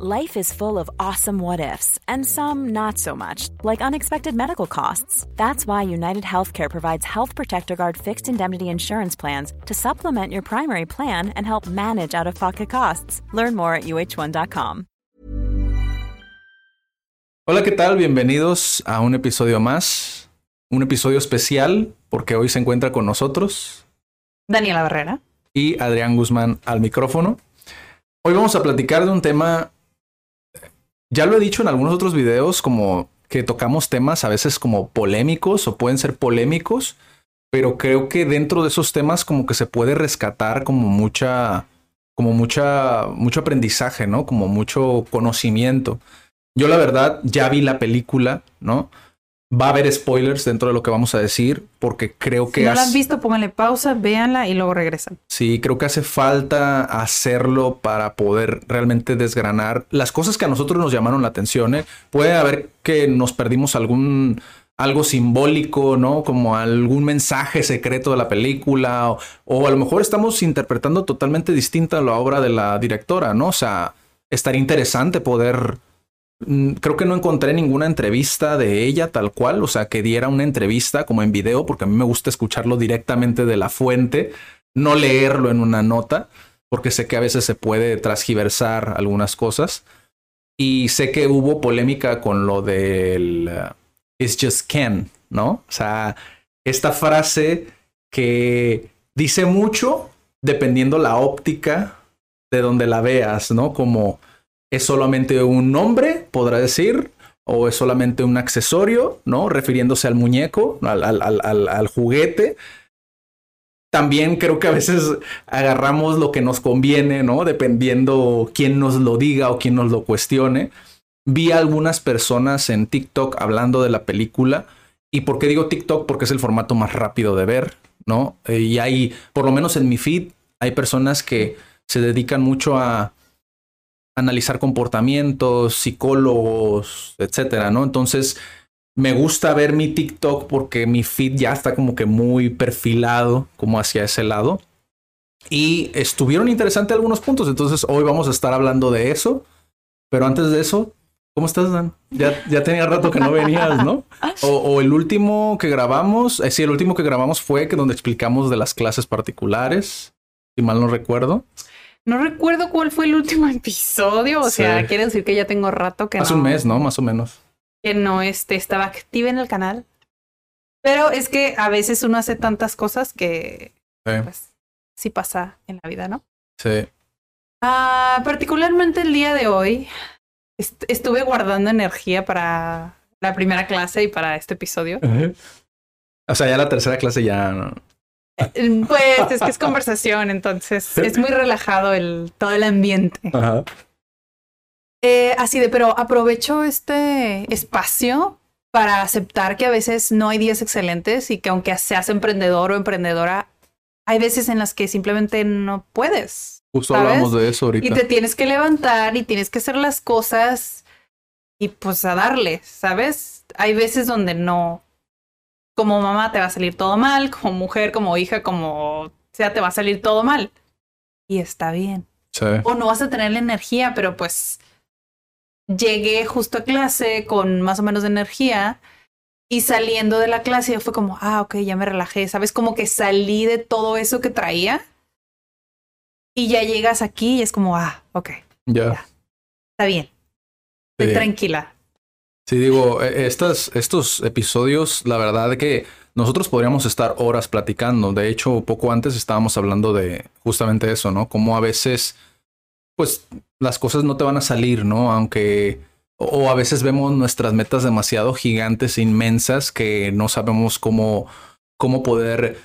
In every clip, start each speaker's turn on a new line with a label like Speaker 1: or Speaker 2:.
Speaker 1: Life is full of awesome what ifs, and some not so much, like unexpected medical costs. That's why United Healthcare provides Health Protector Guard fixed indemnity insurance plans to supplement your primary plan and help manage out of pocket costs. Learn more at uh1.com.
Speaker 2: Hola, ¿qué tal? Bienvenidos a un episodio más. Un episodio especial porque hoy se encuentra con nosotros
Speaker 3: Daniela Barrera
Speaker 2: y Adrián Guzmán al micrófono. Hoy vamos a platicar de un tema ya lo he dicho en algunos otros videos, como que tocamos temas a veces como polémicos o pueden ser polémicos, pero creo que dentro de esos temas como que se puede rescatar como mucha, como mucha, mucho aprendizaje, ¿no? Como mucho conocimiento. Yo la verdad ya vi la película, ¿no? Va a haber spoilers dentro de lo que vamos a decir, porque creo que...
Speaker 3: Si no la han visto, pónganle pausa, véanla y luego regresan.
Speaker 2: Sí, creo que hace falta hacerlo para poder realmente desgranar las cosas que a nosotros nos llamaron la atención. ¿eh? Puede haber que nos perdimos algún algo simbólico, ¿no? Como algún mensaje secreto de la película, o, o, a lo mejor estamos interpretando totalmente distinta la obra de la directora, ¿no? O sea, estaría interesante poder creo que no encontré ninguna entrevista de ella tal cual, o sea, que diera una entrevista como en video, porque a mí me gusta escucharlo directamente de la fuente, no leerlo en una nota, porque sé que a veces se puede transgiversar algunas cosas. Y sé que hubo polémica con lo del uh, It's just Ken, ¿no? O sea, esta frase que dice mucho dependiendo la óptica de donde la veas, ¿no? Como es solamente un nombre, podrá decir, o es solamente un accesorio, ¿no? Refiriéndose al muñeco, al, juguete. También creo que a veces agarramos lo que nos conviene, ¿no? Dependiendo quién nos lo diga o quién nos lo cuestione. Vi a algunas personas en TikTok hablando de la película. ¿Y por qué digo TikTok? Porque es el formato más rápido de ver, ¿no? Y hay, por lo menos en mi feed, hay personas que se dedican mucho a analizar comportamientos, psicólogos, etcétera, ¿no? Entonces, me gusta ver mi TikTok porque mi feed ya está como que muy perfilado como hacia ese lado. Y estuvieron interesantes algunos puntos, entonces hoy vamos a estar hablando de eso. Pero antes de eso, ¿cómo estás, Dan? Ya, ya tenía rato que no venías, ¿no? O, el último que grabamos, eh, sí, el último que grabamos fue que donde explicamos de las clases particulares, si mal no recuerdo.
Speaker 3: No recuerdo cuál fue el último episodio. O sea, quiere decir que ya tengo rato que
Speaker 2: Hace un mes, ¿no? Más o menos.
Speaker 3: Que no este, estaba activa en el canal. Pero es que a veces uno hace tantas cosas que sí. pues sí pasa en la vida, ¿no?
Speaker 2: Sí.
Speaker 3: Ah, particularmente el día de hoy est estuve guardando energía para la primera clase y para este episodio.
Speaker 2: O sea, ya la tercera clase ya
Speaker 3: pues es que es conversación, entonces es muy relajado el, todo el ambiente. Ajá. Eh, así de, pero aprovecho este espacio para aceptar que a veces no hay días excelentes y que aunque seas emprendedor o emprendedora, hay veces en las que simplemente no puedes.
Speaker 2: Justo hablamos de eso ahorita.
Speaker 3: Y te tienes que levantar y tienes que hacer las cosas y pues a darle, ¿sabes? Hay veces donde no, como mamá te va a salir todo mal, como mujer, como hija, como sea, te va a salir todo mal. Y está bien.
Speaker 2: Sí.
Speaker 3: O no vas a tener la energía, pero pues llegué justo a clase con más o menos de energía y saliendo de la clase fue como, ah, ok, ya me relajé, ¿sabes? Como que salí de todo eso que traía y ya llegas aquí y es como, ah, ok.
Speaker 2: Ya.
Speaker 3: Está bien. Estoy tranquila.
Speaker 2: Sí, digo, e, estas, estos episodios, la verdad que nosotros podríamos estar horas platicando. De hecho, poco antes estábamos hablando de justamente eso, ¿no? Como a veces, pues, las cosas no te van a salir, ¿no? Aunque, o a veces vemos nuestras metas demasiado gigantes inmensas que no sabemos cómo, cómo poder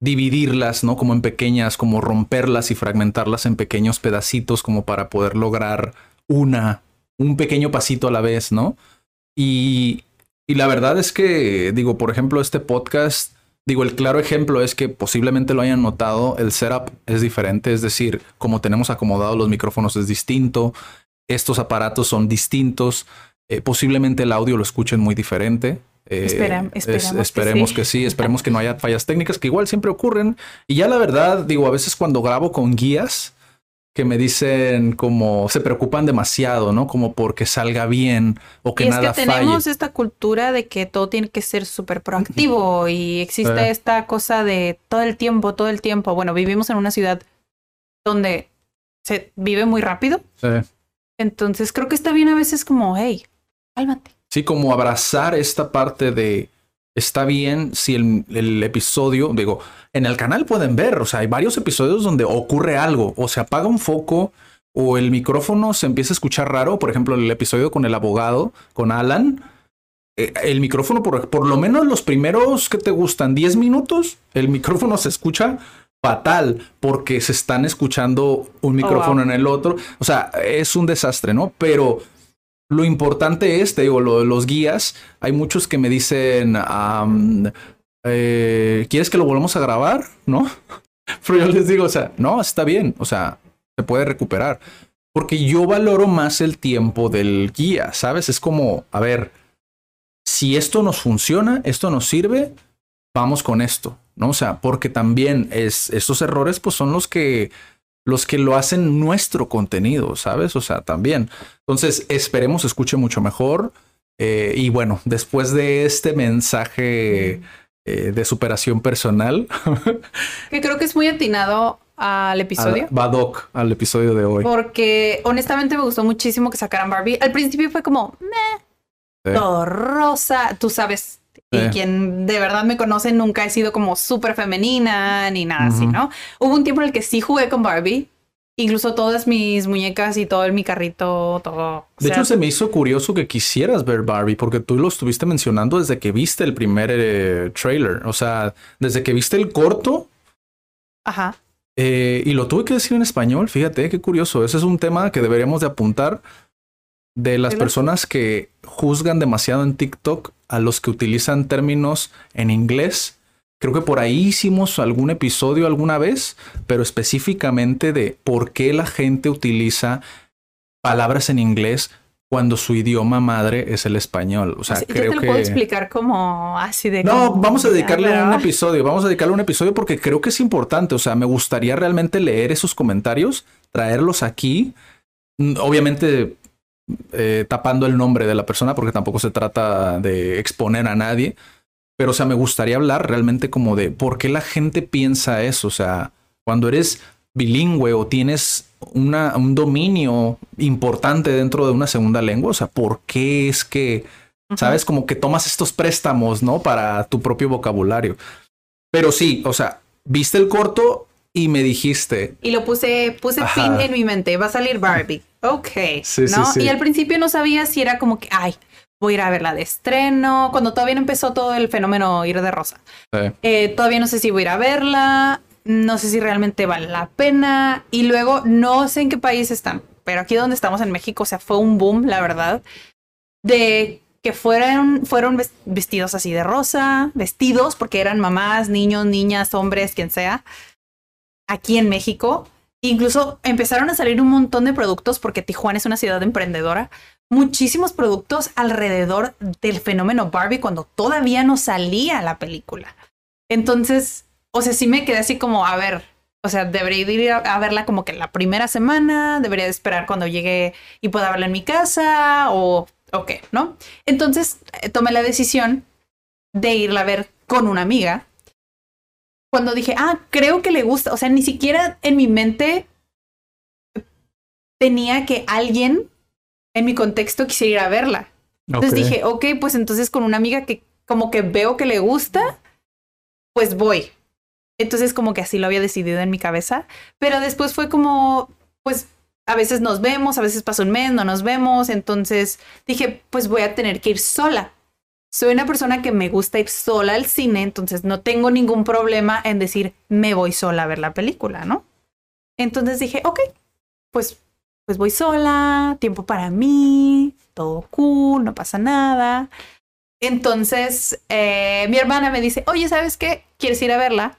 Speaker 2: dividirlas, ¿no? Como en pequeñas, como romperlas y fragmentarlas en pequeños pedacitos como para poder lograr una un pequeño pasito a la vez, ¿no? Y, y la verdad es que, digo, por ejemplo, este podcast, digo, el claro ejemplo es que posiblemente lo hayan notado, el setup es diferente, es decir, como tenemos acomodados los micrófonos es distinto, estos aparatos son distintos, eh, posiblemente el audio lo escuchen muy diferente.
Speaker 3: Eh, esperemos,
Speaker 2: esperemos que, sí. esperemos que no haya fallas técnicas que igual siempre ocurren. Y ya la verdad, digo, a veces cuando grabo con guías, que me dicen como se preocupan demasiado, ¿no? Como porque salga bien o que
Speaker 3: y
Speaker 2: nada
Speaker 3: es que tenemos esta cultura de que todo tiene que ser súper proactivo y existe esta cosa de todo el tiempo, todo el tiempo. Bueno, vivimos en una ciudad donde se vive muy rápido.
Speaker 2: Sí.
Speaker 3: Entonces creo que está bien a veces como, hey, cálmate.
Speaker 2: Sí, como abrazar esta parte de está bien si el, el, episodio, digo, en el canal pueden ver, o sea, hay varios episodios donde ocurre algo, o se apaga un foco, o el micrófono se empieza a escuchar raro, por ejemplo, el episodio con el abogado, con Alan, eh, el micrófono, por, por lo menos los primeros que te gustan, 10 minutos, el micrófono se escucha fatal porque se están escuchando un micrófono oh, wow. en el otro, o sea, es un desastre, ¿no? Pero lo importante es, te digo, lo de los guías, hay muchos que me dicen, eh, ¿quieres que lo volvamos a grabar? ¿No? Pero yo les digo, o sea, no, está bien, o sea, se puede recuperar. Porque yo valoro más el tiempo del guía, ¿sabes? Es como, a ver, si esto nos funciona, esto nos sirve, vamos con esto, ¿no? O sea, porque también es, estos errores, pues son los que los que lo hacen nuestro contenido, ¿sabes? O sea, también. Entonces, esperemos escuche mucho mejor. Eh, y bueno, después de este mensaje eh, de superación personal.
Speaker 3: que creo que es muy atinado al episodio.
Speaker 2: Va doc al episodio de hoy.
Speaker 3: Porque honestamente me gustó muchísimo que sacaran Barbie. Al principio fue como, meh, sí. todo rosa, tú sabes. Y quien de verdad me conoce nunca he sido como súper femenina ni nada uh -huh. así, ¿no? Hubo un tiempo en el que sí jugué con Barbie. Incluso todas mis muñecas y todo en mi carrito, todo.
Speaker 2: De sea, hecho, se me hizo curioso que quisieras ver Barbie, porque tú lo estuviste mencionando desde que viste el primer eh, trailer. O sea, desde que viste el corto.
Speaker 3: Ajá.
Speaker 2: Eh, y lo tuve que decir en español, fíjate, qué curioso. Ese es un tema que deberíamos de apuntar de las personas que juzgan demasiado en TikTok a los que utilizan términos en inglés. Creo que por ahí hicimos algún episodio alguna vez, pero específicamente de por qué la gente utiliza palabras en inglés cuando su idioma madre es el español. O sea,
Speaker 3: sí,
Speaker 2: creo
Speaker 3: yo te lo
Speaker 2: que
Speaker 3: puedo explicar como así de.
Speaker 2: No,
Speaker 3: como...
Speaker 2: vamos a dedicarle un episodio. Vamos a dedicarle un episodio porque creo que es importante. O sea, me gustaría realmente leer esos comentarios, traerlos aquí. Obviamente eh, tapando el nombre de la persona porque tampoco se trata de exponer a nadie. Pero, o sea, me gustaría hablar realmente como de por qué la gente piensa eso. O sea, cuando eres bilingüe o tienes una, un dominio importante dentro de una segunda lengua, o sea, ¿por qué es que, uh -huh. sabes, como que tomas estos préstamos, ¿no? Para tu propio vocabulario. Pero sí, o sea, viste el corto y me dijiste.
Speaker 3: Y lo puse, puse fin en mi mente, va a salir Barbie. Ok, sí, ¿no? Sí, sí. Y al principio no sabía si era como que, ay, voy a ir a verla de estreno, cuando todavía no empezó todo el fenómeno ir de rosa. Eh, todavía no sé si voy a ir a verla, no sé si realmente vale la pena. Y luego no sé en qué país están, pero aquí donde estamos en México, o sea, fue un boom, la verdad, de que fueron, fueron vestidos así de rosa, vestidos, porque eran mamás, niños, niñas, hombres, quien sea, aquí en México. Incluso empezaron a salir un montón de productos porque Tijuana es una ciudad emprendedora. Muchísimos productos alrededor del fenómeno Barbie cuando todavía no salía la película. Entonces, o sea, sí me quedé así como, a ver, o sea, debería ir a, verla como que la primera semana, debería esperar cuando llegue y pueda verla en mi casa o, o qué, ¿no? Entonces, eh, tomé la decisión de irla a ver con una amiga cuando dije, ah, creo que le gusta, o sea, ni siquiera en mi mente tenía que alguien en mi contexto quisiera ir a verla. Entonces okay. dije, ok, pues entonces con una amiga que como que veo que le gusta, pues voy. Entonces como que así lo había decidido en mi cabeza, pero después fue como, pues a veces nos vemos, a veces pasa un mes, no nos vemos, entonces dije, pues voy a tener que ir sola soy una persona que me gusta ir sola al cine, entonces no tengo ningún problema en decir me voy sola a ver la película, ¿no? Entonces dije, ok, pues, pues voy sola, tiempo para mí, todo cool, no pasa nada. Entonces eh, mi hermana me dice, oye, ¿sabes qué? ¿Quieres ir a verla?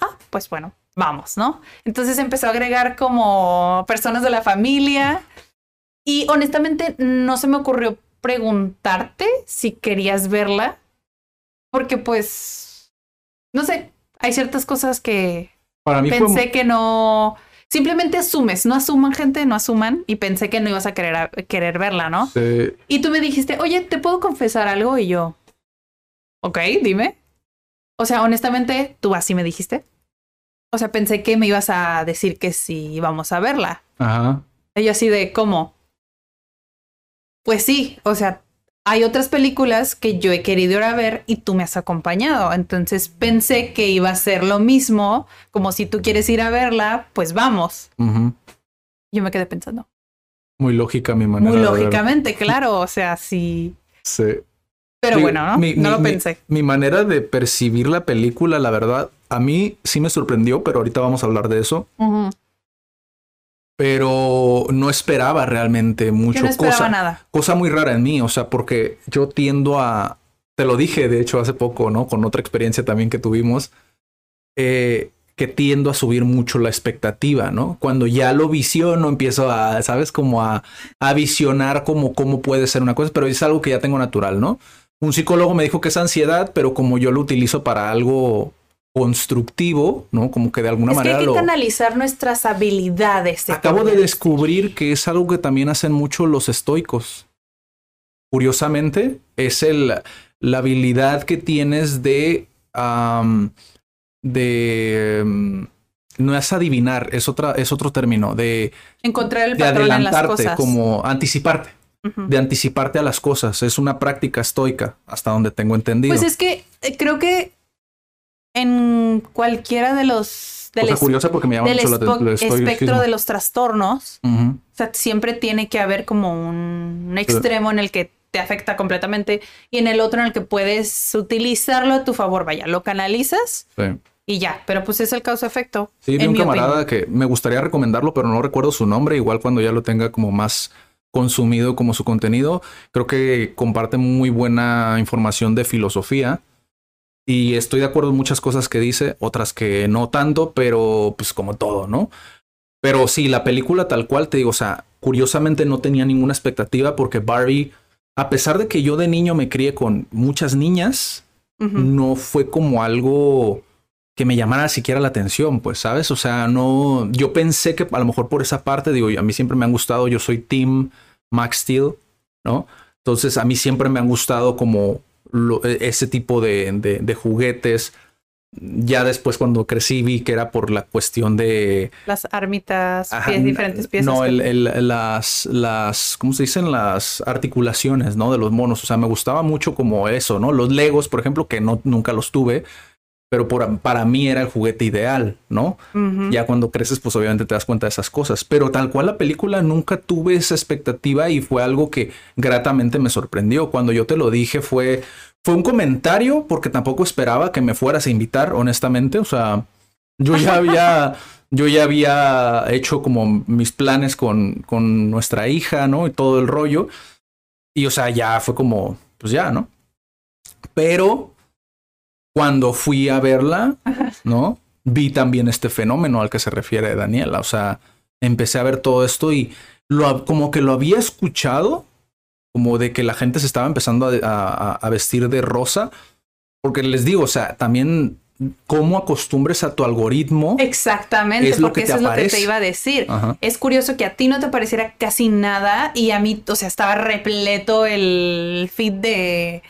Speaker 3: Ah, pues bueno, vamos, ¿no? Entonces empezó a agregar como personas de la familia y honestamente no se me ocurrió preguntarte si querías verla, porque pues, no sé, hay ciertas cosas que
Speaker 2: Para mí
Speaker 3: pensé
Speaker 2: fue...
Speaker 3: que no, simplemente asumes, no asuman gente, no asuman y pensé que no ibas a querer, querer verla, ¿no? Sí. Y tú me dijiste, oye, ¿te puedo confesar algo? Y yo, ok, dime. O sea, honestamente, tú así me dijiste. O sea, pensé que me ibas a decir que sí íbamos a verla. Ajá. Y yo así de, ¿cómo? Pues sí, o sea, hay otras películas que yo he querido ir a ver y tú me has acompañado. Entonces pensé que iba a ser lo mismo, como si tú quieres ir a verla, pues vamos. Yo me quedé pensando.
Speaker 2: Muy lógica mi manera.
Speaker 3: Muy lógicamente, claro. O sea, sí.
Speaker 2: Sí.
Speaker 3: Pero bueno, ¿no? no lo pensé.
Speaker 2: Mi, manera de percibir la película, la verdad, a mí sí me sorprendió, pero ahorita vamos a hablar de eso pero no esperaba realmente mucho.
Speaker 3: no esperaba cosa, nada.
Speaker 2: Cosa muy rara en mí, o sea, porque yo tiendo a, te lo dije de hecho hace poco, ¿no? Con otra experiencia también que tuvimos, eh, que tiendo a subir mucho la expectativa, ¿no? Cuando ya lo visiono, empiezo a, ¿sabes? Como a, a visionar como cómo puede ser una cosa, pero es algo que ya tengo natural, ¿no? Un psicólogo me dijo que es ansiedad, pero como yo lo utilizo para algo constructivo, ¿no? Como que de alguna manera.
Speaker 3: Que hay que canalizar nuestras habilidades.
Speaker 2: Acabo de descubrir que es algo que también hacen mucho los estoicos. Curiosamente, es el, la habilidad que tienes de. de. no es adivinar, es, otra, es otro término. De.
Speaker 3: Encontrar el patrón en las cosas.
Speaker 2: Como anticiparte. De anticiparte a las cosas. Es una práctica estoica, hasta donde tengo entendido.
Speaker 3: Pues es que eh, creo que en cualquiera de los
Speaker 2: del, curiosa porque me llama mucho la,
Speaker 3: espectro de los trastornos, o sea, siempre tiene que haber como un, extremo en el que te afecta completamente y en el otro en el que puedes utilizarlo a tu favor, vaya, lo canalizas y ya, pero pues es el causa-efecto.
Speaker 2: Sí, vi un camarada que me gustaría recomendarlo, pero no recuerdo su nombre, igual cuando ya lo tenga como más consumido como su contenido, creo que comparte muy buena información de filosofía y estoy de acuerdo en muchas cosas que dice, otras que no tanto, pero pues como todo, ¿no? Pero sí, la película tal cual, te digo, o sea, curiosamente no tenía ninguna expectativa porque Barbie, a pesar de que yo de niño me crié con muchas niñas, no fue como algo que me llamara siquiera la atención, pues, ¿sabes? O sea, no, yo pensé que a lo mejor por esa parte, digo, a mí siempre me han gustado, yo soy Team Max Steel, ¿no? Entonces, a mí siempre me han gustado como e, ese tipo de, juguetes. Ya después cuando crecí vi que era por la cuestión de...
Speaker 3: Las armitas, diferentes piezas.
Speaker 2: No, las, las, ¿cómo se dicen? Las articulaciones, ¿no? De los monos. O sea, me gustaba mucho como eso, ¿no? Los Legos, por ejemplo, que no, nunca los tuve pero para mí era el juguete ideal, ¿no? Ya cuando creces, pues obviamente te das cuenta de esas cosas, pero tal cual la película nunca tuve esa expectativa y fue algo que gratamente me sorprendió. Cuando yo te lo dije fue, fue un comentario porque tampoco esperaba que me fueras a invitar, honestamente, o sea, yo ya había... yo ya había hecho como mis planes con, con nuestra hija, ¿no? Y todo el rollo. Y o sea, ya fue como, pues ya, ¿no? Pero cuando fui a verla, ¿no? Vi también este fenómeno al que se refiere Daniela. O sea, empecé a ver todo esto y lo, como que lo había escuchado, como de que la gente se estaba empezando a vestir de rosa. Porque les digo, o sea, también cómo acostumbres a tu algoritmo.
Speaker 3: Exactamente, porque eso es lo que te iba a decir. Es curioso que a ti no te pareciera casi nada y a mí, o sea, estaba repleto el feed de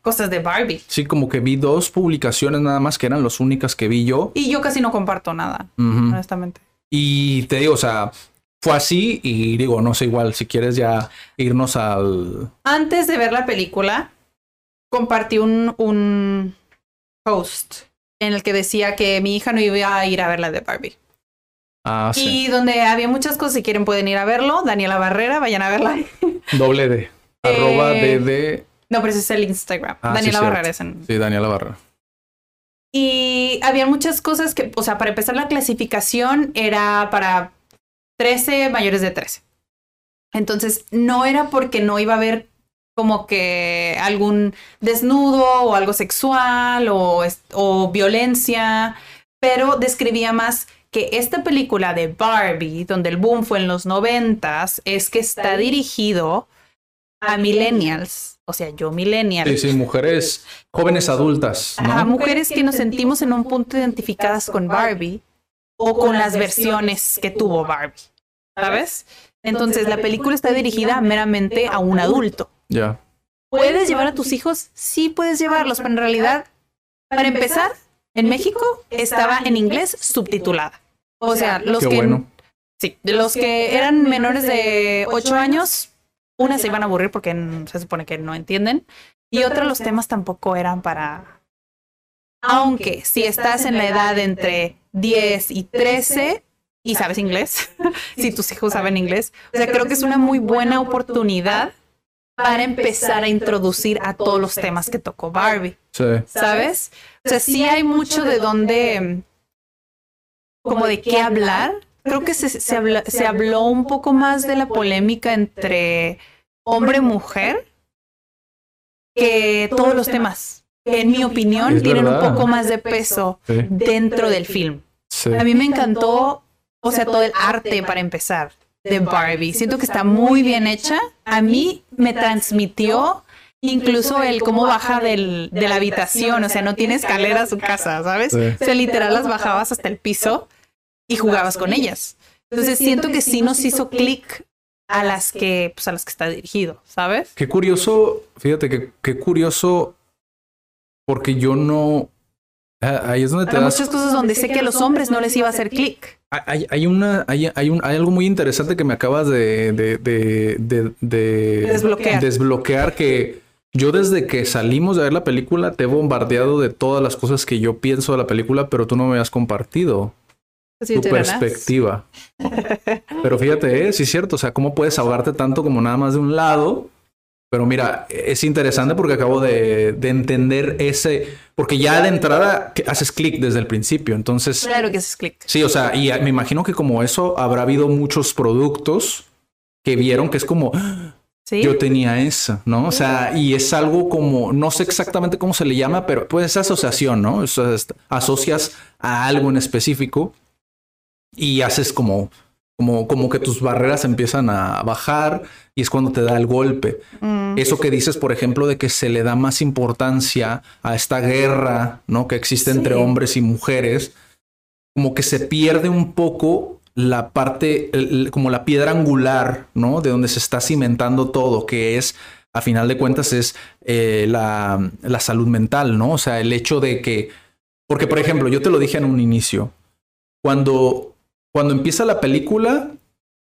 Speaker 3: cosas de Barbie.
Speaker 2: Sí, como que vi dos publicaciones nada más que eran las únicas que vi yo.
Speaker 3: Y yo casi no comparto nada, honestamente.
Speaker 2: Y te digo, o sea, fue así y digo, no sé, igual, si quieres ya irnos al...
Speaker 3: Antes de ver la película, compartí un, un post en el que decía que mi hija no iba a ir a ver la de Barbie.
Speaker 2: Ah,
Speaker 3: sí. Y donde había muchas cosas, si quieren pueden ir a verlo. Daniela Barrera, vayan a verla.
Speaker 2: Doble D. Arroba eh, DD.
Speaker 3: No, pero ese es el Instagram. Ah, Daniela Barrera es en...
Speaker 2: Sí, Daniela Barrera.
Speaker 3: Y había muchas cosas que, o sea, para empezar la clasificación era para 13 mayores de 13. Entonces, no era porque no iba a haber como que algún desnudo o algo sexual o, o violencia, pero describía más que esta película de Barbie, donde el boom fue en los noventas, es que está dirigido a millennials, o sea, yo millennial.
Speaker 2: Sí, sí, mujeres jóvenes adultas.
Speaker 3: A mujeres que nos sentimos en un punto identificadas con Barbie o con las versiones que tuvo Barbie, ¿sabes? Entonces la película está dirigida meramente a un adulto.
Speaker 2: Ya.
Speaker 3: ¿Puedes llevar a tus hijos? Sí puedes llevarlos, pero en realidad, para empezar, en México estaba en inglés subtitulada. O sea, los
Speaker 2: Qué
Speaker 3: que
Speaker 2: bueno.
Speaker 3: sí, los que eran menores de 8 años, una se iban a aburrir porque se supone que no entienden y otra los temas tampoco eran para aunque si estás en la edad entre 10 y 13 y sabes inglés, si tus hijos saben inglés, o sea, creo que es una muy buena oportunidad para empezar a introducir a todos los temas que tocó Barbie.
Speaker 2: Sí.
Speaker 3: ¿sabes? O sea, sí hay mucho de dónde, como de qué hablar. Creo que se, se, habla- se habló un poco más de la polémica entre hombre-mujer que todos los temas, que en mi opinión tienen un poco más de peso
Speaker 2: Sí.
Speaker 3: dentro del film.
Speaker 2: Sí.
Speaker 3: A mí me encantó, o sea, todo el arte para empezar de Barbie. Siento que está muy bien hecha. A mí me transmitió incluso el cómo baja del, de la habitación, o sea, no tiene escalera a su casa, ¿sabes?
Speaker 2: Sí.
Speaker 3: O sea, literal las bajabas hasta el piso y jugabas con ellas. Entonces siento que sí nos hizo clic a las que, pues a las que está dirigido, ¿sabes?
Speaker 2: Qué curioso, fíjate que qué curioso, porque yo no. ah, Ahí es donde te
Speaker 3: Hay
Speaker 2: das.
Speaker 3: muchas cosas donde sé que a los hombres no les iba a hacer clic.
Speaker 2: Hay, hay una, hay, hay, un, hay algo muy interesante que me acabas de, de, de, de- de
Speaker 3: Desbloquear.
Speaker 2: desbloquear que yo desde que salimos de ver la película te he bombardeado de todas las cosas que yo pienso de la película, pero tú no me has compartido
Speaker 3: Así
Speaker 2: tu perspectiva. Pero fíjate, ¿eh? sí es cierto, o sea, cómo puedes ahogarte tanto como nada más de un lado. Pero mira, es interesante porque acabo de, de entender ese, porque ya de entrada haces clic desde el principio, entonces...
Speaker 3: Claro que haces clic.
Speaker 2: Sí, o sea, y me imagino que como eso habrá habido muchos productos que vieron que es como, "Ah,
Speaker 3: Sí.
Speaker 2: yo tenía esa, ¿no? O sea, y es algo como, no sé exactamente cómo se le llama, pero pues es asociación, ¿no? O sea, asocias a algo en específico y haces como, como, como que tus barreras empiezan a bajar y es cuando te da el golpe.
Speaker 3: Mm.
Speaker 2: Eso que dices, por ejemplo, de que se le da más importancia a esta guerra, ¿no? Que existe entre hombres y mujeres, como que se pierde un poco la parte, el- como la piedra angular, ¿no? De donde se está cimentando todo, que es, a final de cuentas, es eh, la, la salud mental, ¿no? O sea, el hecho de que, porque, por ejemplo, yo te lo dije en un inicio, cuando, cuando empieza la película,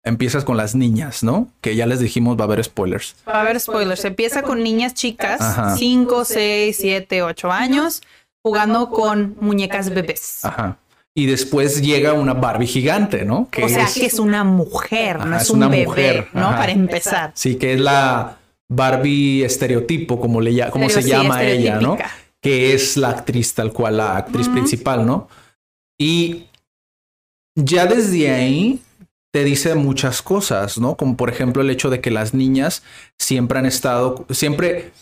Speaker 2: empiezas con las niñas, ¿no? Que ya les dijimos va a haber spoilers.
Speaker 3: Va a haber spoilers. Empieza con niñas chicas,
Speaker 2: Ajá.
Speaker 3: 5, 6, 7, 8 años, jugando con muñecas bebés.
Speaker 2: Ajá. Y después llega una Barbie gigante, ¿no?
Speaker 3: o sea, que es una mujer, no
Speaker 2: Ajá,
Speaker 3: es,
Speaker 2: es
Speaker 3: un
Speaker 2: una
Speaker 3: bebé,
Speaker 2: mujer,
Speaker 3: ¿no?
Speaker 2: ajá.
Speaker 3: Para empezar.
Speaker 2: Sí, que es la Barbie estereotipo, como, le, como se
Speaker 3: sí,
Speaker 2: llama ella, ¿no? Que es la actriz tal cual, la actriz principal, ¿no? Y ya desde ahí te dice muchas cosas, ¿no? Como por ejemplo el hecho de que las niñas siempre han estado, siempre,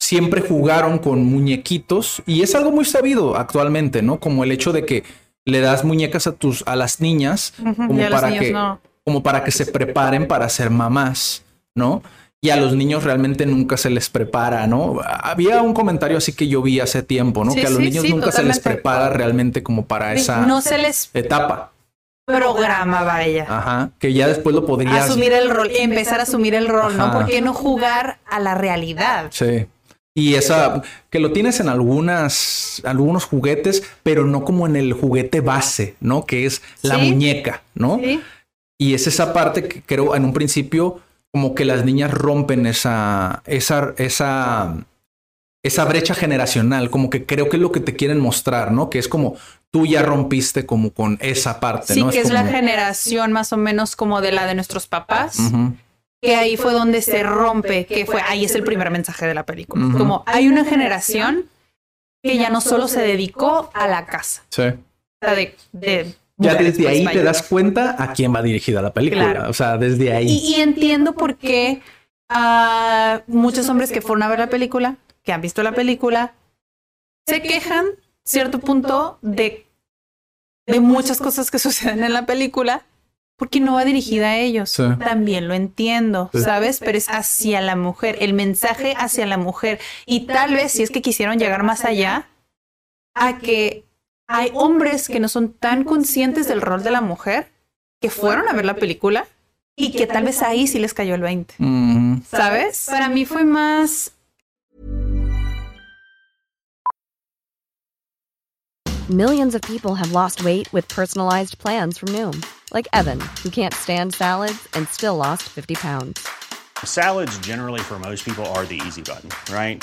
Speaker 2: siempre jugaron con muñequitos y es algo muy sabido actualmente, ¿no? Como el hecho de que le das muñecas a tus, a las niñas como para que-
Speaker 3: no.
Speaker 2: como para que se preparen para ser mamás, ¿no? Y a los niños realmente nunca se les prepara, ¿no? Había un comentario así que yo vi hace tiempo, ¿no?
Speaker 3: Sí,
Speaker 2: que a los
Speaker 3: sí,
Speaker 2: niños
Speaker 3: sí,
Speaker 2: nunca se les prepara realmente como para esa
Speaker 3: No se les
Speaker 2: etapa.
Speaker 3: programa, vaya.
Speaker 2: Ajá. Que ya después lo podrías.
Speaker 3: Asumir el rol, empezar a asumir el rol, ¿no? ¿Por qué no jugar a la realidad?
Speaker 2: Sí. Y esa, que lo tienes en algunas, algunos juguetes, pero no como en el juguete base, ¿no? Que es la
Speaker 3: Sí.
Speaker 2: muñeca, ¿no?
Speaker 3: ¿Sí?
Speaker 2: Y es esa parte que creo en un principio como que las niñas rompen esa, esa, esa, esa brecha generacional, como que creo que es lo que te quieren mostrar, ¿no? Que es como tú ya rompiste como con esa parte,
Speaker 3: Sí,
Speaker 2: ¿no?
Speaker 3: que es, la
Speaker 2: como-
Speaker 3: generación más o menos como de la de nuestros papás, que ahí fue donde se rompe, que fue, ahí es el primer mensaje de la película. Como hay una generación que ya no solo se dedicó a la casa,
Speaker 2: Sí.
Speaker 3: o sea, de, de
Speaker 2: Ya desde
Speaker 3: pues,
Speaker 2: ahí te das cuenta a quién va dirigida la película.
Speaker 3: Claro.
Speaker 2: O sea, desde ahí.
Speaker 3: Y, y entiendo por qué ah, muchos hombres que fueron a ver la película, que han visto la película, se quejan, cierto punto, de, de muchas cosas que suceden en la película, porque no va dirigida a ellos.
Speaker 2: Sí.
Speaker 3: También lo entiendo,
Speaker 2: Sí.
Speaker 3: ¿sabes? Pero es hacia la mujer, el mensaje hacia la mujer. Y tal vez, si es que quisieron llegar más allá, a que hay hombres que no son tan conscientes del rol de la mujer que fueron a ver la película y que tal vez ahí sí les cayó el 20. ¿Sabes? Para mí fue más...
Speaker 4: Millions of people have lost weight with personalized plans from Noom, like Evan, who can't stand salads and still lost 50 pounds.
Speaker 5: Salads generally for most people are the easy button, right?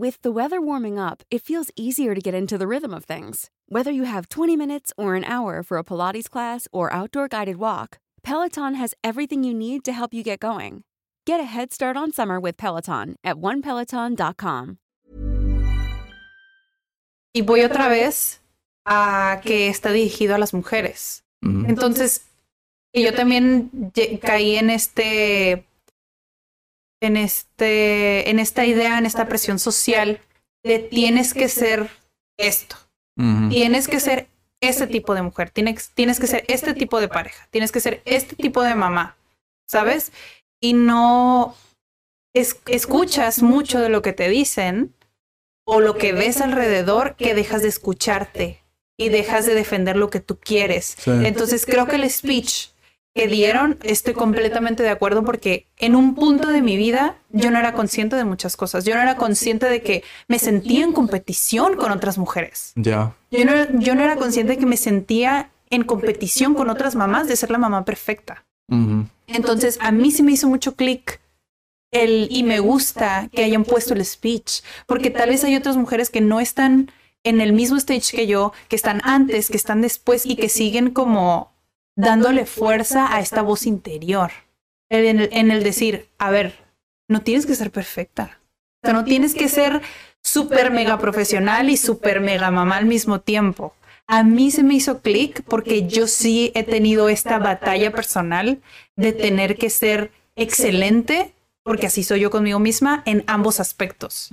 Speaker 6: With the weather warming up, it feels easier to get into the rhythm of things. Whether you have 20 minutes or an hour for a Pilates class or outdoor guided walk, Peloton has everything you need to help you get going. Get a head start on summer with Peloton at onepeloton.com.
Speaker 3: Y voy otra vez a que está dirigido a las mujeres. Entonces, y yo también caí en este en este en esta idea, en esta presión social de tienes que ser esto. Tienes que ser este tipo de mujer, tienes, tienes que ser este tipo de pareja, tienes que ser este tipo de mamá, ¿sabes? Y no escuchas mucho de lo que te dicen o lo que ves alrededor que dejas de escucharte y dejas de defender lo que tú quieres. Entonces creo que el speech que dieron, estoy completamente de acuerdo porque en un punto de mi vida yo no era consciente de muchas cosas. Yo no era consciente de que me sentía en competición con otras mujeres.
Speaker 2: Ya.
Speaker 3: Yo, no, yo no era consciente de que me sentía en competición con otras mamás de ser la mamá perfecta. Entonces a mí sí me hizo mucho clic el y me gusta que hayan puesto el speech, porque tal vez hay otras mujeres que no están en el mismo stage que yo, que están antes, que están después y que siguen como dándole fuerza a esta voz interior. En el, decir, a ver, no tienes que ser perfecta. O sea, no tienes que ser súper mega profesional y súper mega mamá al mismo tiempo. A mí se me hizo clic porque yo sí he tenido esta batalla personal de tener que ser excelente, porque así soy yo conmigo misma, en ambos aspectos.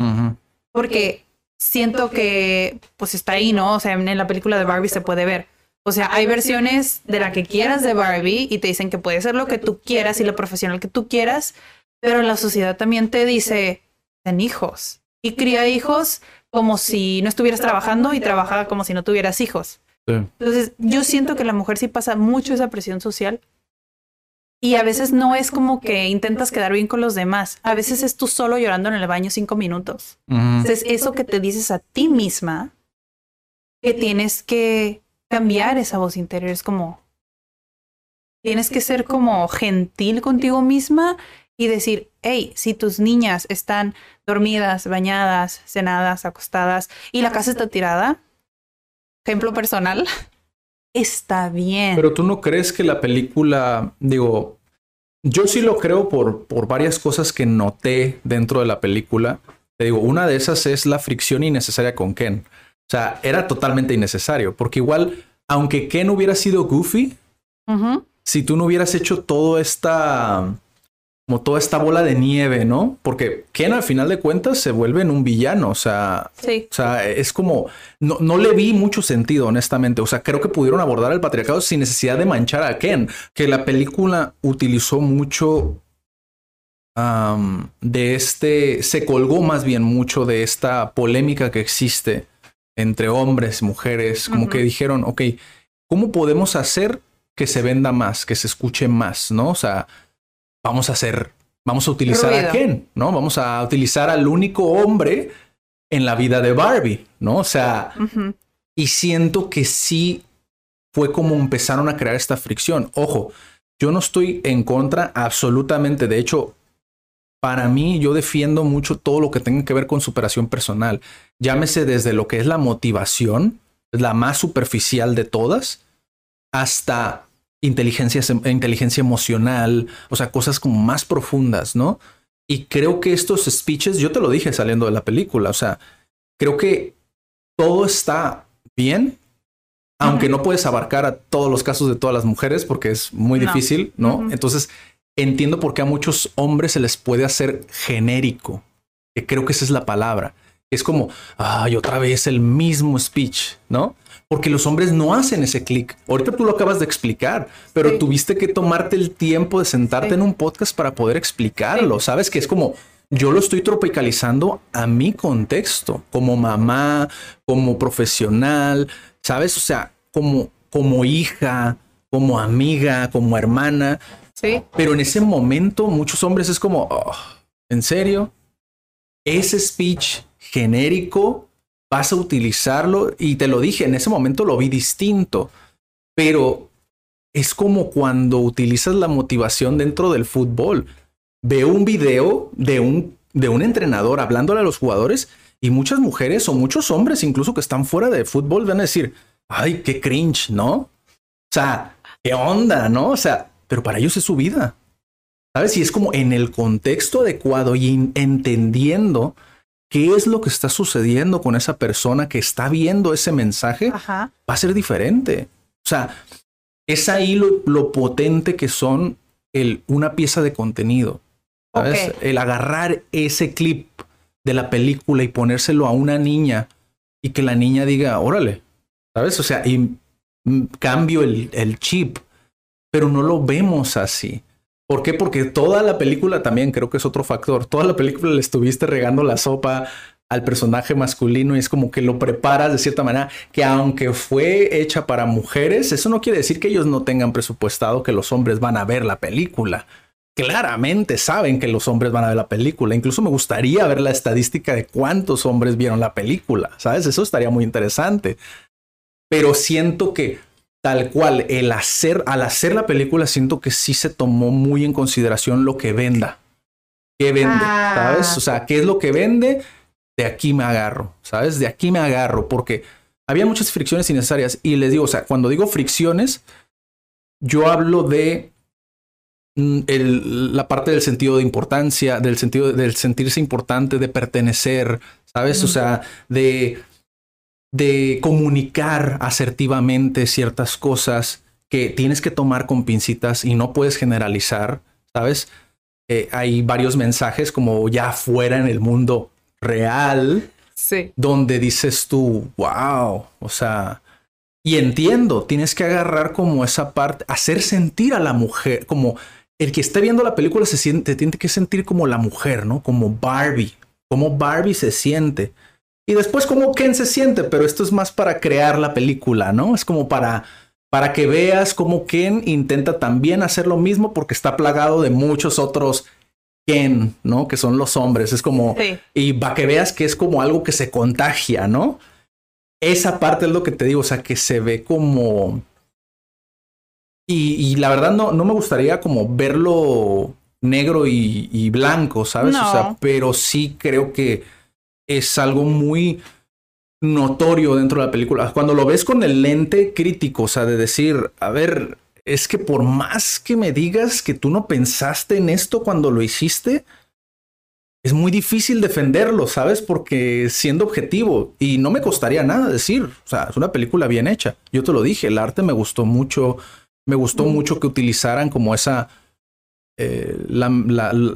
Speaker 3: Porque siento que, pues está ahí, ¿no? O sea, en la película de Barbie se puede ver o sea, hay versiones de la que quieras de Barbie y te dicen que puede ser lo que tú quieras y lo profesional que tú quieras, pero la sociedad también te dice, ten hijos y cría hijos como si no estuvieras trabajando y trabaja como si no tuvieras hijos. Entonces, yo siento que la mujer sí pasa mucho esa presión social y a veces no es como que intentas quedar bien con los demás. A veces es tú solo llorando en el baño cinco minutos. Entonces, eso que te dices a ti misma que tienes que cambiar esa voz interior. Es como, tienes que ser como gentil contigo misma y decir, hey, si tus niñas están dormidas, bañadas, cenadas, acostadas y la casa está tirada, ejemplo personal, está bien.
Speaker 2: Pero tú no crees que la película, digo, yo sí lo creo por, por varias cosas que noté dentro de la película. Te digo, una de esas es la fricción innecesaria con Ken. O sea, era totalmente innecesario, porque igual, aunque Ken hubiera sido goofy, si tú no hubieras hecho toda esta, como toda esta bola de nieve, ¿no? Porque Ken al final de cuentas se vuelve en un villano, o sea, o sea, es como, no, no le vi mucho sentido, honestamente, o sea, creo que pudieron abordar el patriarcado sin necesidad de manchar a Ken, que la película utilizó mucho de este, se colgó más bien mucho de esta polémica que existe entre hombres, mujeres, como que dijeron, ok, ¿cómo podemos hacer que se venda más, que se escuche más, ¿no? O sea, vamos a hacer, vamos a utilizar a Ken, ¿no? Vamos a utilizar al único hombre en la vida de Barbie, ¿no? O sea, y siento que sí fue como empezaron a crear esta fricción. Ojo, yo no estoy en contra absolutamente, de hecho, para mí yo defiendo mucho todo lo que tenga que ver con superación personal. Llámese desde lo que es la motivación, la más superficial de todas, hasta inteligencia, inteligencia emocional, o sea, cosas como más profundas, ¿no? Y creo que estos speeches, yo te lo dije saliendo de la película, o sea, creo que todo está bien, aunque no puedes abarcar a todos los casos de todas las mujeres porque es muy difícil, ¿no? Entonces, entiendo por qué a muchos hombres se les puede hacer genérico, que creo que esa es la palabra. Es como, ay, otra vez el mismo speech, ¿no? Porque los hombres no hacen ese clic. Ahorita tú lo acabas de explicar, pero tuviste que tomarte el tiempo de sentarte en un podcast para poder explicarlo. Sabes que es como, yo lo estoy tropicalizando a mi contexto, como mamá, como profesional, ¿sabes? O sea, como, como hija, como amiga, como hermana.
Speaker 3: Sí.
Speaker 2: Pero en ese momento muchos hombres es como, oh, ¿en serio? Ese speech genérico, vas a utilizarlo y te lo dije, en ese momento lo vi distinto, pero es como cuando utilizas la motivación dentro del fútbol. Veo un video de un, de un entrenador hablándole a los jugadores y muchas mujeres o muchos hombres incluso que están fuera de fútbol van a decir, ay, qué cringe, ¿no? O sea, ¿qué onda, no? O sea, pero para ellos es su vida. ¿Sabes? Y es como en el contexto adecuado y entendiendo qué es lo que está sucediendo con esa persona que está viendo ese mensaje, va a ser diferente. O sea, es ahí lo, potente que son el, una pieza de contenido. ¿sabes? El agarrar ese clip de la película y ponérselo a una niña y que la niña diga, órale, ¿sabes? O sea, y cambio el, el chip, pero no lo vemos así. ¿Por qué? Porque toda la película también creo que es otro factor. Toda la película le estuviste regando la sopa al personaje masculino y es como que lo preparas de cierta manera que aunque fue hecha para mujeres, eso no quiere decir que ellos no tengan presupuestado que los hombres van a ver la película. Claramente saben que los hombres van a ver la película. Incluso me gustaría ver la estadística de cuántos hombres vieron la película. ¿Sabes? Eso estaría muy interesante. Pero siento que tal cual, el hacer, al hacer la película, siento que sí se tomó muy en consideración lo que venda. ¿Qué vende? Ah. ¿Sabes? O sea, ¿qué es lo que vende? De aquí me agarro, ¿sabes? De aquí me agarro, porque había muchas fricciones innecesarias. Y les digo, o sea, cuando digo fricciones, yo hablo de mm, la parte del sentido de importancia, del sentido del sentirse importante, de pertenecer, ¿sabes? O sea, de de comunicar asertivamente ciertas cosas que tienes que tomar con pincitas y no puedes generalizar, ¿sabes? Eh, hay varios mensajes como ya fuera en el mundo real,
Speaker 3: sí.
Speaker 2: donde dices tú, wow, o sea, y entiendo, tienes que agarrar como esa parte, hacer sentir a la mujer, como el que esté viendo la película se siente, tiene que sentir como la mujer, ¿no? Como Barbie, como Barbie se siente. Y después como Ken se siente, pero esto es más para crear la película, ¿no? Es como para, para que veas cómo Ken intenta también hacer lo mismo porque está plagado de muchos otros Ken, ¿no? Que son los hombres. Es como... Y para que veas que es como algo que se contagia, ¿no? Esa parte es lo que te digo, o sea, que se ve como... Y, la verdad no, no me gustaría como verlo negro y, y blanco, ¿sabes? O sea, pero sí creo que es algo muy notorio dentro de la película. Cuando lo ves con el lente crítico, o sea, de decir, a ver, es que por más que me digas que tú no pensaste en esto cuando lo hiciste, es muy difícil defenderlo, ¿sabes? Porque siendo objetivo, y no me costaría nada decir, o sea, es una película bien hecha. Yo te lo dije, el arte me gustó mucho, me gustó mucho que utilizaran como esa, eh,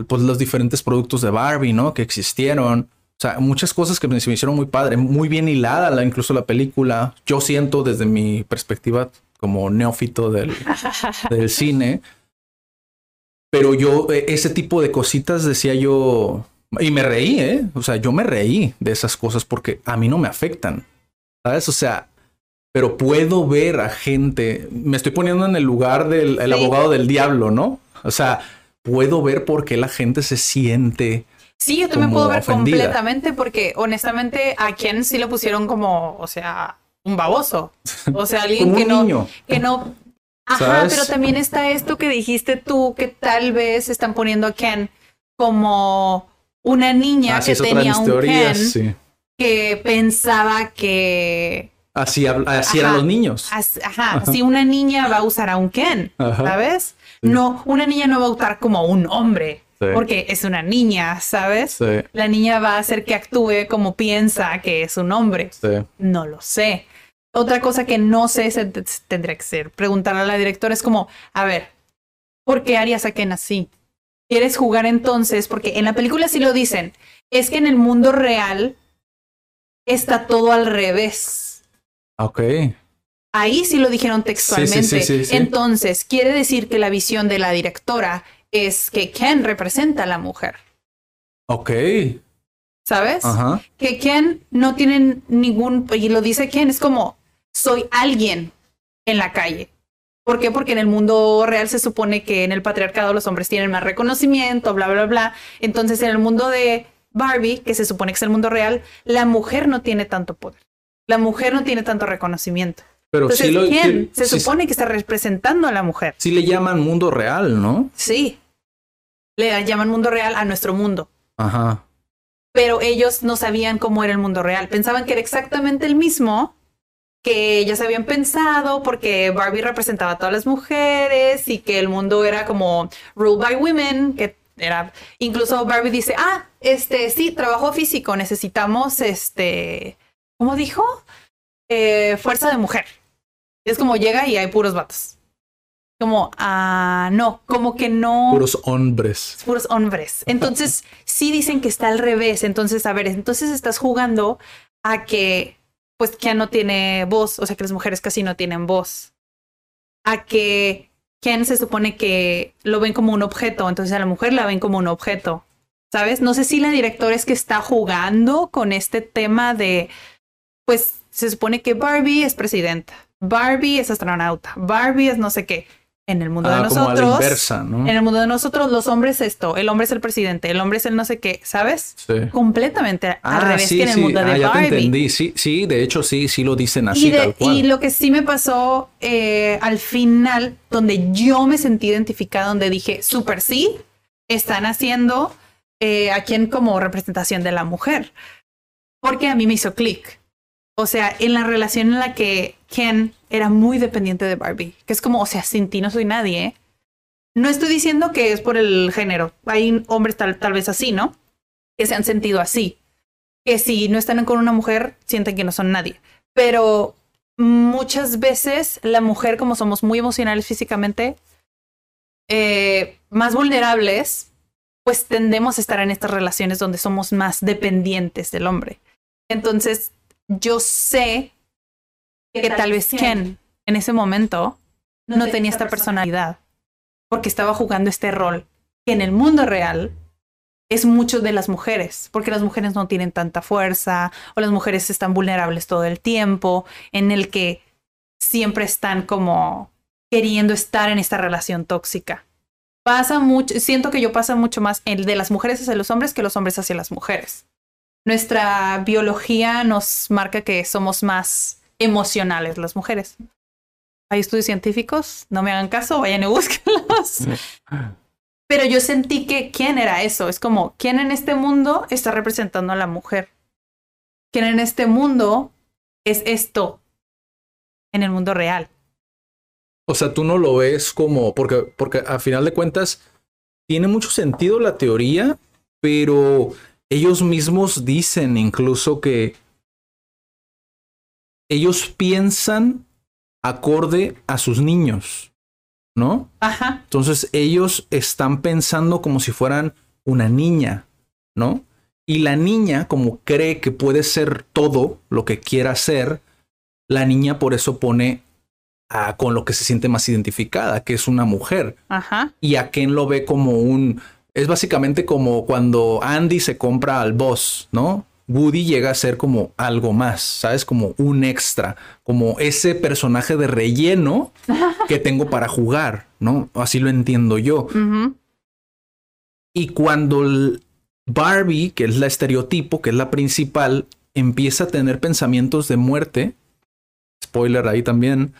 Speaker 2: pues los diferentes productos de Barbie, ¿no? Que existieron. O sea, muchas cosas que me, hicieron muy padre, muy bien hilada, la, incluso la película. Yo siento desde mi perspectiva como neófito del, del cine. Pero yo, e, ese tipo de cositas decía yo, y me reí, ¿eh? O sea, yo me reí de esas cosas porque a mí no me afectan. ¿Sabes? O sea, pero puedo ver a gente, me estoy poniendo en el lugar del abogado del diablo, ¿no? O sea, puedo ver por qué la gente se siente
Speaker 3: Sí, yo también puedo ver completamente porque honestamente a quien sí lo pusieron como, o sea, un baboso. O sea, alguien que no, que no. Ajá, pero también está esto que dijiste tú, que tal vez están poniendo a Ken como una niña ah, que tenía un Ken que pensaba que
Speaker 2: Así, así eran los niños.
Speaker 3: ajá, si una niña va a usar a un Ken, ¿sabes? No, una niña no va a usar como un hombre. Porque es una niña, ¿sabes? La niña va a hacer que actúe como piensa que es un hombre. No lo sé. Otra cosa que no sé se tendría que ser preguntarle a la directora es como, a ver, ¿por qué harías a Ken así? ¿Quieres jugar entonces? Porque en la película sí lo dicen, es que en el mundo real está todo al revés.
Speaker 2: Ok.
Speaker 3: Ahí sí lo dijeron textualmente.
Speaker 2: Sí, sí, sí.
Speaker 3: Entonces, quiere decir que la visión de la directora es que Ken representa a la mujer.
Speaker 2: Ok.
Speaker 3: ¿Sabes?
Speaker 2: Ajá.
Speaker 3: Que Ken no tiene ningún, y lo dice Ken, es como, soy alguien en la calle. ¿Por qué? Porque en el mundo real se supone que en el patriarcado los hombres tienen más reconocimiento, bla, bla, bla. Entonces, en el mundo de Barbie, que se supone que es el mundo real, la mujer no tiene tanto poder. La mujer no tiene tanto reconocimiento.
Speaker 2: Pero
Speaker 3: Entonces,
Speaker 2: sí lo
Speaker 3: ¿quién se
Speaker 2: sí-
Speaker 3: supone que está representando a la mujer?
Speaker 2: sí le llaman mundo real, ¿no?
Speaker 3: Sí. Le llaman mundo real a nuestro mundo.
Speaker 2: Ajá.
Speaker 3: Pero ellos no sabían cómo era el mundo real. Pensaban que era exactamente el mismo que ellas habían pensado porque Barbie representaba a todas las mujeres y que el mundo era como ruled by women, que era incluso Barbie dice, "Ah, este sí, trabajo físico, necesitamos este, ¿cómo dijo? Eh, fuerza de mujer." Es como llega y hay puros vatos. Como, ah, no, como que no
Speaker 2: Puros hombres.
Speaker 3: puros hombres. Entonces, sí dicen que está al revés. Entonces, a ver, entonces estás jugando a que, pues, Ken no tiene voz, o sea, que las mujeres casi no tienen voz. A que Ken se supone que lo ven como un objeto, entonces a la mujer la ven como un objeto. ¿Sabes? No sé si la directora es que está jugando con este tema de, pues, se supone que Barbie es presidenta, Barbie es astronauta, Barbie es no sé qué. En el mundo
Speaker 2: Ah,
Speaker 3: de
Speaker 2: como a
Speaker 3: nosotros.
Speaker 2: la inversa, ¿no?
Speaker 3: En el mundo de nosotros, los hombres esto, el hombre es el presidente, el hombre es el no sé qué, ¿sabes?
Speaker 2: Sí.
Speaker 3: Completamente al revés
Speaker 2: Ah, sí,
Speaker 3: que en el
Speaker 2: sí.
Speaker 3: mundo de
Speaker 2: ah, ya te
Speaker 3: Barbie.
Speaker 2: entendí. Sí, sí, de hecho, sí, sí lo dicen así,
Speaker 3: y, de-
Speaker 2: tal cual.
Speaker 3: y lo que sí me pasó eh, al final, donde yo me sentí identificada, donde dije, súper sí, están haciendo eh, a quien como representación de la mujer. Porque a mí me hizo clic. O sea, en la relación en la que Ken era muy dependiente de Barbie, que es como, o sea, sin ti no soy nadie. ¿eh? No estoy diciendo que es por el género. Hay hombres tal, tal vez así, ¿no? Que se han sentido así. Que si no están con una mujer, sienten que no son nadie. Pero muchas veces la mujer, como somos muy emocionales físicamente, eh, más vulnerables, pues tendemos a estar en estas relaciones donde somos más dependientes del hombre. Entonces, yo sé que tal vez Ken en ese momento no tenía esta personalidad porque estaba jugando este rol que en el mundo real es mucho de las mujeres, porque las mujeres no tienen tanta fuerza o las mujeres están vulnerables todo el tiempo, en el que siempre están como queriendo estar en esta relación tóxica. Pasa mucho, siento que yo pasa mucho más el de las mujeres hacia los hombres que los hombres hacia las mujeres. Nuestra biología nos marca que somos más emocionales las mujeres. Hay estudios científicos, no me hagan caso, vayan y búsquenlos. Pero yo sentí que quién era eso. Es como, ¿quién en este mundo está representando a la mujer? ¿Quién en este mundo es esto en el mundo real?
Speaker 2: O sea, tú no lo ves como, porque, porque a final de cuentas tiene mucho sentido la teoría, pero ellos mismos dicen incluso que ellos piensan acorde a sus niños, ¿no?
Speaker 3: Ajá.
Speaker 2: Entonces ellos están pensando como si fueran una niña, ¿no? Y la niña, como cree que puede ser todo lo que quiera ser, la niña por eso pone a, con lo que se siente más identificada, que es una mujer.
Speaker 3: Ajá.
Speaker 2: Y a Ken lo ve como un... Es básicamente como cuando Andy se compra al boss, ¿no? Woody llega a ser como algo más, ¿sabes? Como un extra, como ese personaje de relleno que tengo para jugar, ¿no? Así lo entiendo yo. Y cuando Barbie, que es la estereotipo, que es la principal, empieza a tener pensamientos de muerte, spoiler ahí también,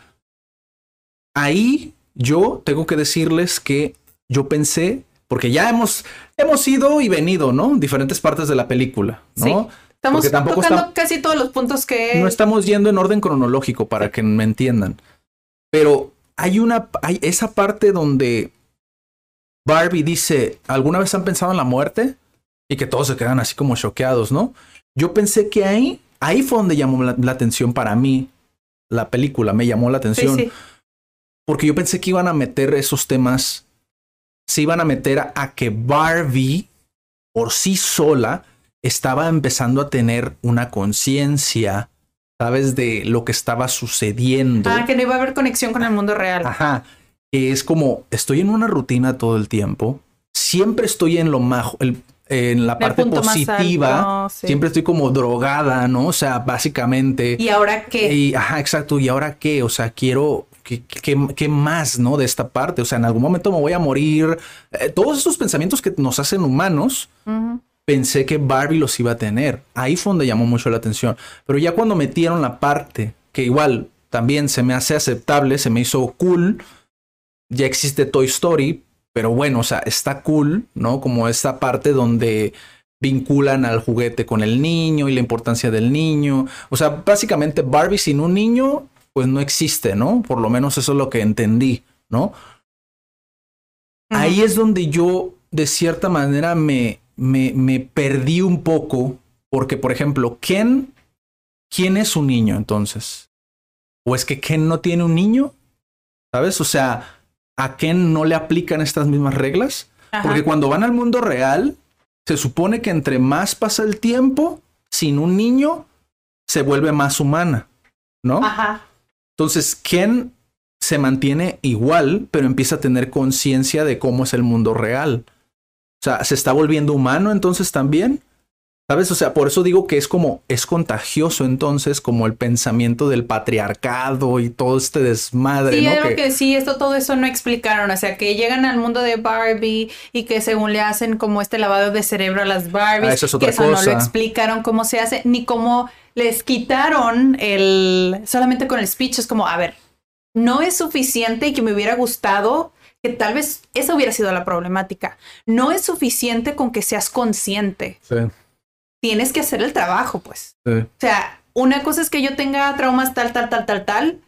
Speaker 2: ahí yo tengo que decirles que yo pensé, porque ya hemos, hemos ido y venido, ¿no? Diferentes partes de la película, ¿no?
Speaker 3: Sí. Estamos tocando
Speaker 2: está-
Speaker 3: casi todos los puntos que...
Speaker 2: No estamos yendo en orden cronológico para que me entiendan. Pero hay una, hay esa parte donde Barbie dice, ¿alguna vez han pensado en la muerte? Y que todos se quedan así como choqueados, ¿no? Yo pensé que ahí, ahí fue donde llamó la, la atención para mí. La película me llamó la
Speaker 3: Sí,
Speaker 2: atención.
Speaker 3: sí.
Speaker 2: Porque yo pensé que iban a meter esos temas se iban a meter a que Barbie por sí sola estaba empezando a tener una conciencia, ¿sabes? De lo que estaba sucediendo.
Speaker 3: Ah, que no iba a haber conexión con el mundo real.
Speaker 2: Ajá. Es como, estoy en una rutina todo el tiempo, siempre estoy en lo más, en la parte positiva, siempre estoy como drogada, ¿no? O sea, básicamente.
Speaker 3: ¿Y ahora qué?
Speaker 2: Y, ajá, exacto. ¿Y ahora qué? O sea, quiero, ¿qué, qué, más, ¿no? De esta parte. O sea, en algún momento me voy a morir. Eh, todos esos pensamientos que nos hacen humanos, pensé que Barbie los iba a tener. Ahí fue donde llamó mucho la atención. Pero ya cuando metieron la parte que igual también se me hace aceptable, se me hizo cool, ya existe Toy Story, pero bueno, o sea, está cool, ¿no? Como esta parte donde vinculan al juguete con el niño y la importancia del niño. O sea, básicamente Barbie sin un niño, pues no existe, ¿no? Por lo menos eso es lo que entendí, ¿no? Ahí es donde yo, de cierta manera, me, me, me perdí un poco, porque, por ejemplo, Ken, ¿quién es un niño entonces? ¿O es que Ken no tiene un niño? ¿Sabes? O sea, ¿a Ken no le aplican estas mismas reglas? Porque cuando van al mundo real, se supone que entre más pasa el tiempo, sin un niño, se vuelve más humana, ¿no? Ajá. Entonces, Ken se mantiene igual, pero empieza a tener conciencia de cómo es el mundo real. O sea, se está volviendo humano entonces también. ¿Sabes? O sea, por eso digo que es como, es contagioso entonces como el pensamiento del patriarcado y todo este desmadre.
Speaker 3: Sí,
Speaker 2: ¿no?
Speaker 3: que... que sí, esto, todo eso no explicaron. O sea, que llegan al mundo de Barbie y que según le hacen como este lavado de cerebro a las Barbies, ah, eso es otra que eso no lo explicaron cómo se hace, ni cómo les quitaron el, solamente con el speech, es como, a ver, no es suficiente y que me hubiera gustado que tal vez esa hubiera sido la problemática. No es suficiente con que seas consciente. Sí. Tienes que hacer el trabajo, pues. Sí. O sea, una cosa es que yo tenga traumas tal, tal, tal, tal, tal,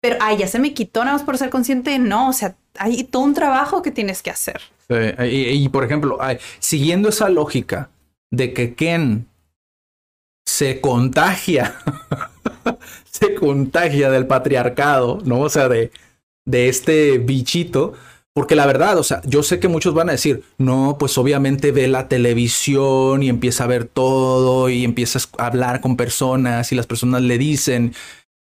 Speaker 3: pero, ay, ya se me quitó nada más por ser consciente. No, o sea, hay todo un trabajo que tienes que hacer.
Speaker 2: Sí. Y, por ejemplo, siguiendo esa lógica de que Ken se contagia, se contagia del patriarcado, ¿no? O sea, de, de este bichito. Porque la verdad, o sea, yo sé que muchos van a decir, no, pues obviamente ve la televisión y empieza a ver todo y empieza a hablar con personas y las personas le dicen.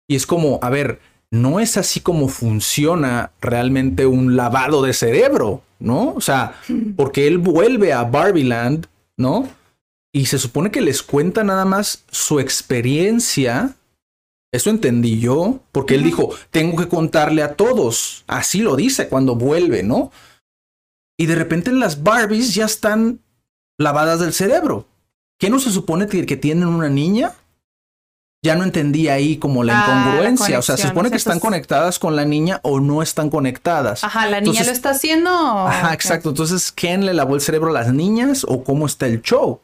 Speaker 2: Y es como, a ver, no es así como funciona realmente un lavado de cerebro, ¿no? O sea, porque él vuelve a Barbieland, ¿no? Y se supone que les cuenta nada más su experiencia eso entendí yo, porque él dijo, tengo que contarle a todos. Así lo dice cuando vuelve, ¿no? Y de repente las Barbies ya están lavadas del cerebro. ¿Qué no se supone que, tienen una niña? Ya no entendí ahí como la ah, incongruencia. o sea, se supone que están conectadas con la niña o no están conectadas.
Speaker 3: Ajá, la niña lo está haciendo.
Speaker 2: Ajá, exacto. Entonces, ¿quién le lavó el cerebro a las niñas o cómo está el show?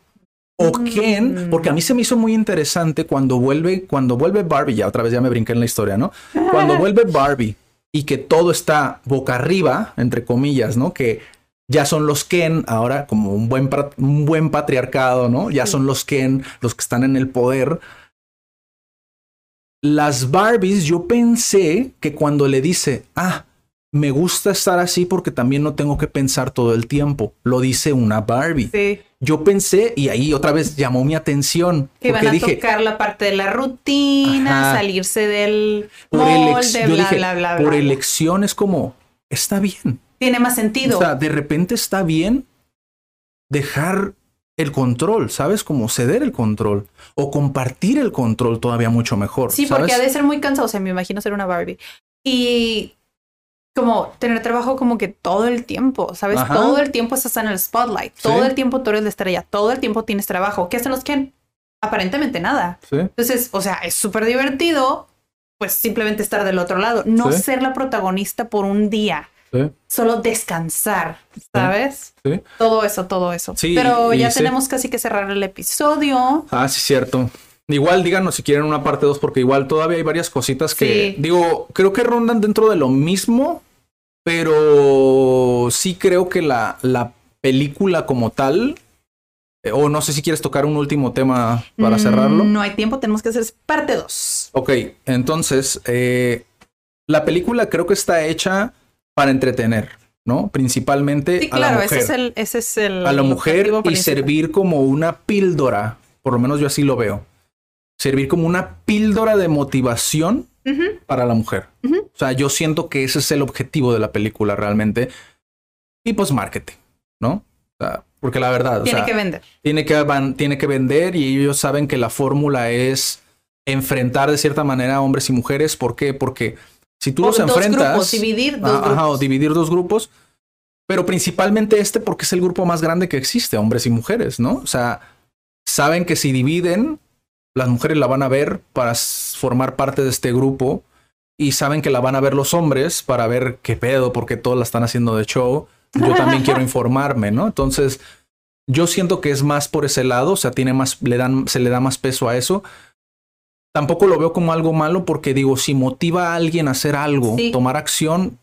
Speaker 2: O Ken, porque a mí se me hizo muy interesante cuando vuelve, cuando vuelve Barbie, ya otra vez ya me brinqué en la historia, ¿no? Cuando vuelve Barbie y que todo está boca arriba, entre comillas, ¿no? Que ya son los Ken, ahora como un buen, un buen patriarcado, ¿no? Ya son los Ken, los que están en el poder. Las Barbies, yo pensé que cuando le dice, ah, me gusta estar así porque también no tengo que pensar todo el tiempo. Lo dice una Barbie. Sí. Yo pensé, y ahí otra vez llamó mi atención.
Speaker 3: Que van a dije, tocar la parte de la rutina, salirse del molde, bla, bla, bla,
Speaker 2: Por elección es como, está bien.
Speaker 3: Tiene más sentido.
Speaker 2: O sea, de repente está bien dejar el control, ¿sabes? Como ceder el control o compartir el control todavía mucho mejor.
Speaker 3: Sí, porque ha de ser muy cansado. O sea, me imagino ser una Barbie. Y como tener trabajo como que todo el tiempo, ¿sabes? Todo el tiempo estás en el spotlight, todo el tiempo tú eres la estrella, todo el tiempo tienes trabajo. ¿Qué hacen los que aparentemente nada? Entonces, o sea, es súper divertido, pues simplemente estar del otro lado, no ser la protagonista por un día. Solo descansar, ¿sabes? Todo eso, todo eso. Pero ya tenemos casi que cerrar el episodio.
Speaker 2: Ah, sí, cierto. Igual díganos si quieren una parte 2 porque igual todavía hay varias cositas que digo, creo que rondan dentro de lo mismo, pero sí creo que la, la película como tal, eh, o no sé si quieres tocar un último tema para cerrarlo.
Speaker 3: No hay tiempo, tenemos que hacer parte 2.
Speaker 2: Ok, entonces, eh, la película creo que está hecha para entretener. ¿no? Principalmente
Speaker 3: Sí,
Speaker 2: a la
Speaker 3: claro,
Speaker 2: mujer.
Speaker 3: ese es el, ese es el
Speaker 2: a la mujer y
Speaker 3: principal.
Speaker 2: servir como una píldora, por lo menos yo así lo veo. Servir como una píldora de motivación
Speaker 3: Ujú,
Speaker 2: para la mujer.
Speaker 3: Ujú.
Speaker 2: O sea, yo siento que ese es el objetivo de la película realmente. Y pues marketing, ¿no? O sea, porque la verdad, o
Speaker 3: Tiene
Speaker 2: sea,
Speaker 3: que vender.
Speaker 2: tiene que, van- tiene que vender y ellos saben que la fórmula es enfrentar de cierta manera a hombres y mujeres. ¿Por qué? Porque si tú
Speaker 3: O
Speaker 2: los
Speaker 3: dos
Speaker 2: enfrentas...
Speaker 3: grupos, dividir dos
Speaker 2: ajá, o
Speaker 3: grupos.
Speaker 2: dividir dos grupos. Pero principalmente este porque es el grupo más grande que existe, hombres y mujeres, ¿no? O sea, saben que si dividen, las mujeres la van a ver para formar parte de este grupo y saben que la van a ver los hombres para ver qué pedo, porque todos la están haciendo de show. Yo también quiero informarme, ¿no? Entonces, yo siento que es más por ese lado, o sea, tiene más, le dan, se le da más peso a eso. Tampoco lo veo como algo malo porque digo, si motiva a alguien a hacer algo,
Speaker 3: Sí.
Speaker 2: tomar acción,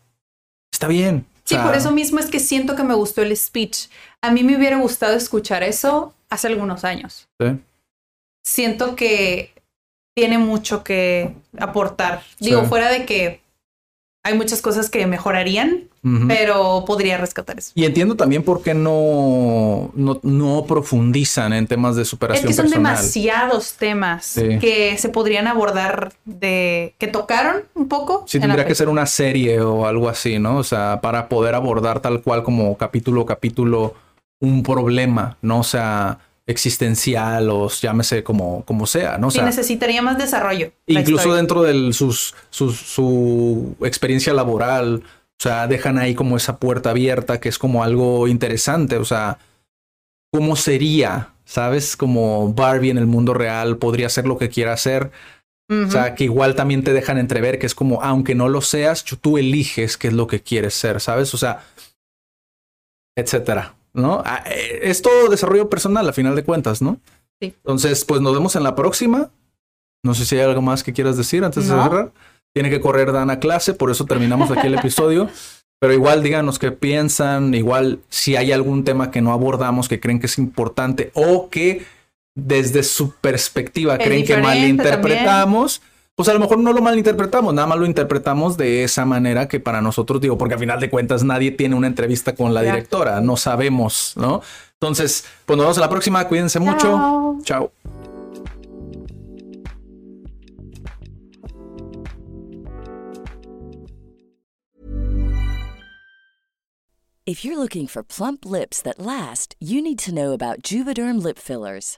Speaker 2: está bien. O
Speaker 3: Sí,
Speaker 2: sea,
Speaker 3: por eso mismo es que siento que me gustó el speech. A mí me hubiera gustado escuchar eso hace algunos años.
Speaker 2: sí.
Speaker 3: Siento que tiene mucho que aportar. Digo,
Speaker 2: Sí.
Speaker 3: fuera de que hay muchas cosas que mejorarían, pero podría rescatar eso.
Speaker 2: Y entiendo también por qué no, no, no profundizan en temas de
Speaker 3: Es
Speaker 2: superación
Speaker 3: que son
Speaker 2: personal.
Speaker 3: demasiados temas
Speaker 2: Sí.
Speaker 3: que se podrían abordar de que tocaron un poco.
Speaker 2: Sí, tendría que ser una serie o algo así, ¿no? O sea, para poder abordar tal cual como capítulo capítulo un problema, ¿no? O sea, existencial o llámese como, como sea, ¿no? O
Speaker 3: Sí,
Speaker 2: sea,
Speaker 3: necesitaría más desarrollo.
Speaker 2: incluso dentro de sus, sus- su experiencia laboral, o sea, dejan ahí como esa puerta abierta que es como algo interesante, o sea, ¿cómo sería? ¿Sabes? Como Barbie en el mundo real podría hacer lo que quiera hacer. O sea, que igual también te dejan entrever que es como, aunque no lo seas, tú eliges qué es lo que quieres ser, ¿sabes? O sea, etcétera, ¿no? Ah, eh, Es todo desarrollo personal a final de cuentas, ¿no?
Speaker 3: Sí.
Speaker 2: Entonces, pues nos vemos en la próxima. No sé si hay algo más que quieras decir antes de cerrar. Tiene que correr Dan a clase, por eso terminamos aquí el episodio. Pero igual díganos qué piensan, igual si hay algún tema que no abordamos que creen que es importante o que desde su perspectiva
Speaker 3: Es
Speaker 2: creen que malinterpretamos, pues a lo mejor no lo malinterpretamos, nada más lo interpretamos de esa manera que para nosotros digo, porque al final de cuentas nadie tiene una entrevista con la directora, no sabemos, ¿no? Entonces, pues nos vemos en la próxima, cuídense mucho.
Speaker 3: Chao.
Speaker 2: Chao.
Speaker 7: If you're looking for plump lips that last, you need to know about Juvederm lip fillers.